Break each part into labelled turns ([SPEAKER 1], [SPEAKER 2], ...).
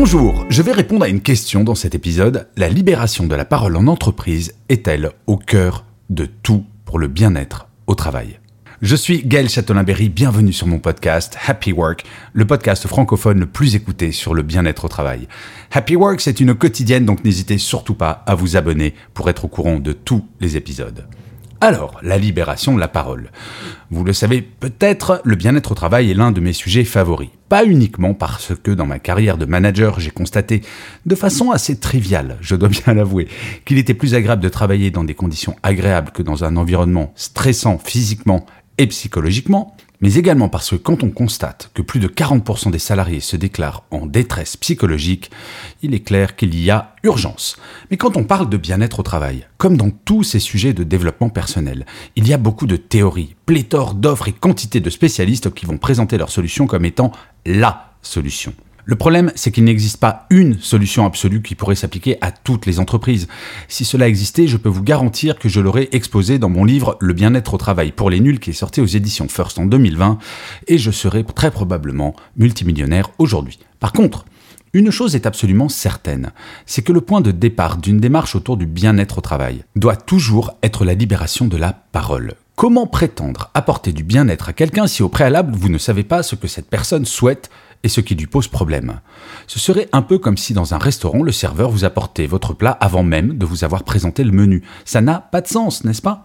[SPEAKER 1] Bonjour, je vais répondre à une question dans cet épisode. La libération de la parole en entreprise est-elle au cœur de tout pour le bien-être au travail? Je suis Gaël Châtelain-Berry, bienvenue sur mon podcast Happy Work, le podcast francophone le plus écouté sur le bien-être au travail. Happy Work, c'est une quotidienne, donc n'hésitez surtout pas à vous abonner pour être au courant de tous les épisodes. Alors, la libération de la parole. Vous le savez peut-être, le bien-être au travail est l'un de mes sujets favoris. Pas uniquement parce que dans ma carrière de manager, j'ai constaté, de façon assez triviale, je dois bien l'avouer, qu'il était plus agréable de travailler dans des conditions agréables que dans un environnement stressant physiquement et psychologiquement, mais également parce que quand on constate que plus de 40% des salariés se déclarent en détresse psychologique, il est clair qu'il y a urgence. Mais quand on parle de bien-être au travail, comme dans tous ces sujets de développement personnel, il y a beaucoup de théories, pléthore d'offres et quantité de spécialistes qui vont présenter leur solution comme étant LA solution. Le problème, c'est qu'il n'existe pas une solution absolue qui pourrait s'appliquer à toutes les entreprises. Si cela existait, je peux vous garantir que je l'aurais exposé dans mon livre Le bien-être au travail pour les nuls qui est sorti aux éditions First en 2020 et je serais très probablement multimillionnaire aujourd'hui. Par contre, une chose est absolument certaine, c'est que le point de départ d'une démarche autour du bien-être au travail doit toujours être la libération de la parole. Comment prétendre apporter du bien-être à quelqu'un si au préalable vous ne savez pas ce que cette personne souhaite et ce qui lui pose problème. Ce serait un peu comme si dans un restaurant, le serveur vous apportait votre plat avant même de vous avoir présenté le menu. Ça n'a pas de sens, n'est-ce pas?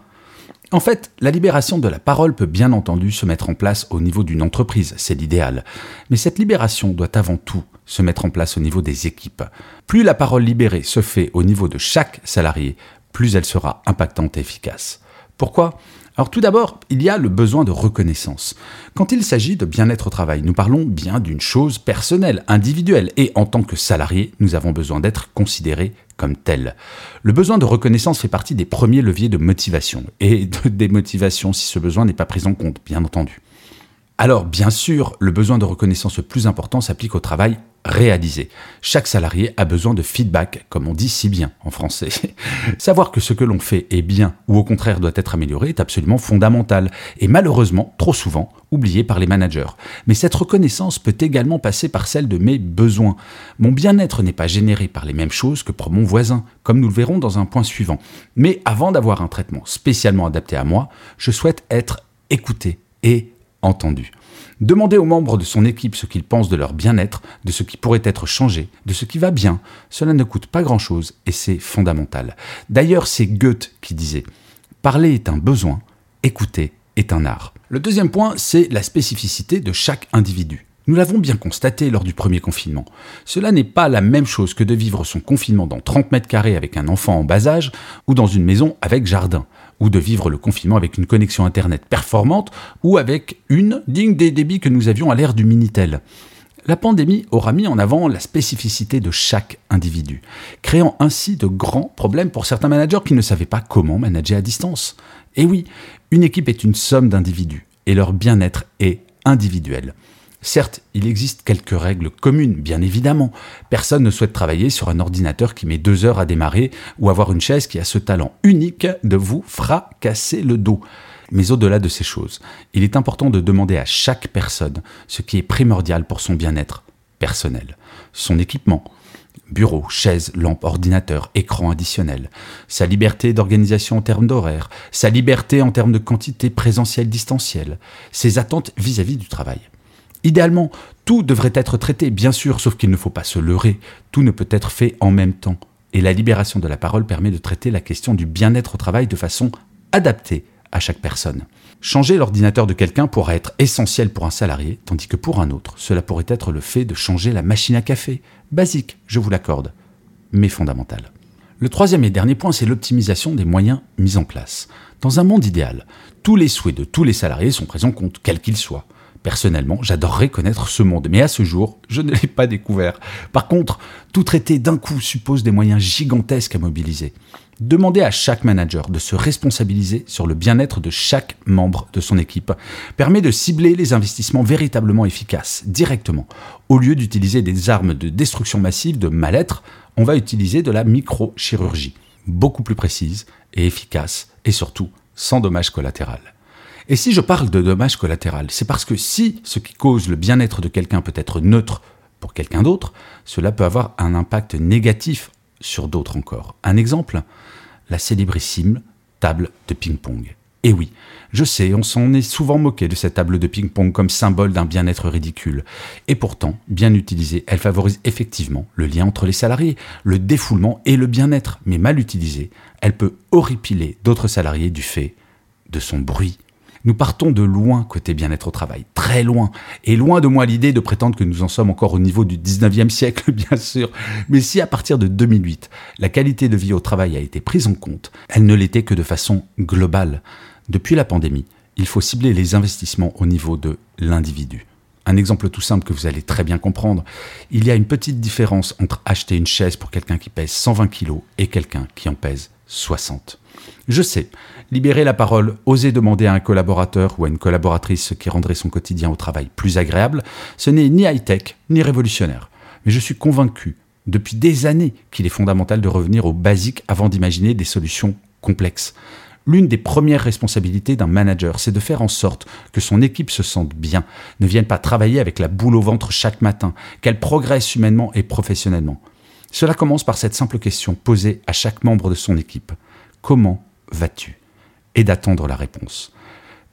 [SPEAKER 1] En fait, la libération de la parole peut bien entendu se mettre en place au niveau d'une entreprise, c'est l'idéal. Mais cette libération doit avant tout se mettre en place au niveau des équipes. Plus la parole libérée se fait au niveau de chaque salarié, plus elle sera impactante et efficace. Pourquoi? Alors tout d'abord, il y a le besoin de reconnaissance. Quand il s'agit de bien-être au travail, nous parlons bien d'une chose personnelle, individuelle, et en tant que salarié, nous avons besoin d'être considérés comme tels. Le besoin de reconnaissance fait partie des premiers leviers de motivation, et de démotivation si ce besoin n'est pas pris en compte, bien entendu. Alors, bien sûr, le besoin de reconnaissance le plus important s'applique au travail réalisé. Chaque salarié a besoin de feedback, comme on dit si bien en français. Savoir que ce que l'on fait est bien ou au contraire doit être amélioré est absolument fondamental et malheureusement trop souvent oublié par les managers. Mais cette reconnaissance peut également passer par celle de mes besoins. Mon bien-être n'est pas généré par les mêmes choses que pour mon voisin, comme nous le verrons dans un point suivant. Mais avant d'avoir un traitement spécialement adapté à moi, je souhaite être écouté et entendu. Demander aux membres de son équipe ce qu'ils pensent de leur bien-être, de ce qui pourrait être changé, de ce qui va bien, cela ne coûte pas grand-chose et c'est fondamental. D'ailleurs, c'est Goethe qui disait Parler est un besoin, écouter est un art. Le deuxième point, c'est la spécificité de chaque individu. Nous l'avons bien constaté lors du premier confinement. Cela n'est pas la même chose que de vivre son confinement dans 30 mètres carrés avec un enfant en bas âge ou dans une maison avec jardin ou de vivre le confinement avec une connexion Internet performante, ou avec une digne des débits que nous avions à l'ère du Minitel. La pandémie aura mis en avant la spécificité de chaque individu, créant ainsi de grands problèmes pour certains managers qui ne savaient pas comment manager à distance. Et oui, une équipe est une somme d'individus, et leur bien-être est individuel. Certes, il existe quelques règles communes, bien évidemment. Personne ne souhaite travailler sur un ordinateur qui met deux heures à démarrer ou avoir une chaise qui a ce talent unique de vous fracasser le dos. Mais au-delà de ces choses, il est important de demander à chaque personne ce qui est primordial pour son bien-être personnel. Son équipement, bureau, chaise, lampe, ordinateur, écran additionnel, sa liberté d'organisation en termes d'horaire, sa liberté en termes de quantité présentielle distancielle, ses attentes vis à -vis du travail. Idéalement, tout devrait être traité, bien sûr, sauf qu'il ne faut pas se leurrer, tout ne peut être fait en même temps. Et la libération de la parole permet de traiter la question du bien-être au travail de façon adaptée à chaque personne. Changer l'ordinateur de quelqu'un pourra être essentiel pour un salarié, tandis que pour un autre, cela pourrait être le fait de changer la machine à café. Basique, je vous l'accorde, mais fondamental. Le troisième et dernier point, c'est l'optimisation des moyens mis en place. Dans un monde idéal, tous les souhaits de tous les salariés sont pris en compte, quels qu'ils soient. Personnellement, j'adorerais connaître ce monde, mais à ce jour, je ne l'ai pas découvert. Par contre, tout traiter d'un coup suppose des moyens gigantesques à mobiliser. Demander à chaque manager de se responsabiliser sur le bien-être de chaque membre de son équipe permet de cibler les investissements véritablement efficaces, directement. Au lieu d'utiliser des armes de destruction massive de mal-être, on va utiliser de la microchirurgie, beaucoup plus précise et efficace, et surtout sans dommage collatéral. Et si je parle de dommage collatéral, c'est parce que si ce qui cause le bien-être de quelqu'un peut être neutre pour quelqu'un d'autre, cela peut avoir un impact négatif sur d'autres encore. Un exemple, la célébrissime table de ping-pong. Et oui, je sais, on s'en est souvent moqué de cette table de ping-pong comme symbole d'un bien-être ridicule. Et pourtant, bien utilisée, elle favorise effectivement le lien entre les salariés, le défoulement et le bien-être. Mais mal utilisée, elle peut horripiler d'autres salariés du fait de son bruit nous partons de loin côté bien-être au travail, très loin. Et loin de moi l'idée de prétendre que nous en sommes encore au niveau du 19e siècle, bien sûr. Mais si à partir de 2008, la qualité de vie au travail a été prise en compte, elle ne l'était que de façon globale. Depuis la pandémie, il faut cibler les investissements au niveau de l'individu. Un exemple tout simple que vous allez très bien comprendre. Il y a une petite différence entre acheter une chaise pour quelqu'un qui pèse 120 kg et quelqu'un qui en pèse 60. Je sais, libérer la parole, oser demander à un collaborateur ou à une collaboratrice ce qui rendrait son quotidien au travail plus agréable, ce n'est ni high-tech ni révolutionnaire. Mais je suis convaincu depuis des années qu'il est fondamental de revenir aux basiques avant d'imaginer des solutions complexes. L'une des premières responsabilités d'un manager, c'est de faire en sorte que son équipe se sente bien, ne vienne pas travailler avec la boule au ventre chaque matin, qu'elle progresse humainement et professionnellement. Cela commence par cette simple question posée à chaque membre de son équipe. Comment vas-tu? Et d'attendre la réponse.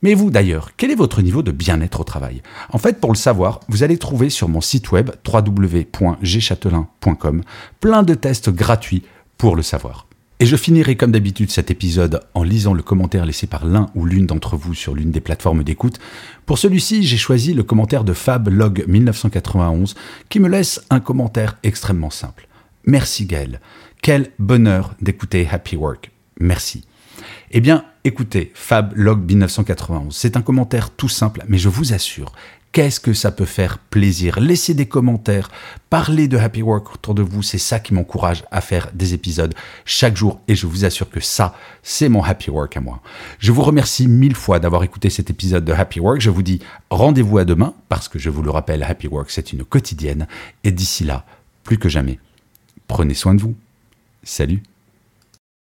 [SPEAKER 1] Mais vous d'ailleurs, quel est votre niveau de bien-être au travail? En fait, pour le savoir, vous allez trouver sur mon site web www.gchatelain.com plein de tests gratuits pour le savoir. Et je finirai comme d'habitude cet épisode en lisant le commentaire laissé par l'un ou l'une d'entre vous sur l'une des plateformes d'écoute. Pour celui-ci, j'ai choisi le commentaire de FabLog 1991 qui me laisse un commentaire extrêmement simple. Merci Gaël. Quel bonheur d'écouter Happy Work. Merci. Eh bien, écoutez, FabLog 1991, c'est un commentaire tout simple, mais je vous assure, Qu'est-ce que ça peut faire plaisir? Laissez des commentaires, parlez de Happy Work autour de vous, c'est ça qui m'encourage à faire des épisodes chaque jour et je vous assure que ça, c'est mon Happy Work à moi. Je vous remercie mille fois d'avoir écouté cet épisode de Happy Work. Je vous dis rendez-vous à demain parce que je vous le rappelle, Happy Work, c'est une quotidienne et d'ici là, plus que jamais, prenez soin de vous. Salut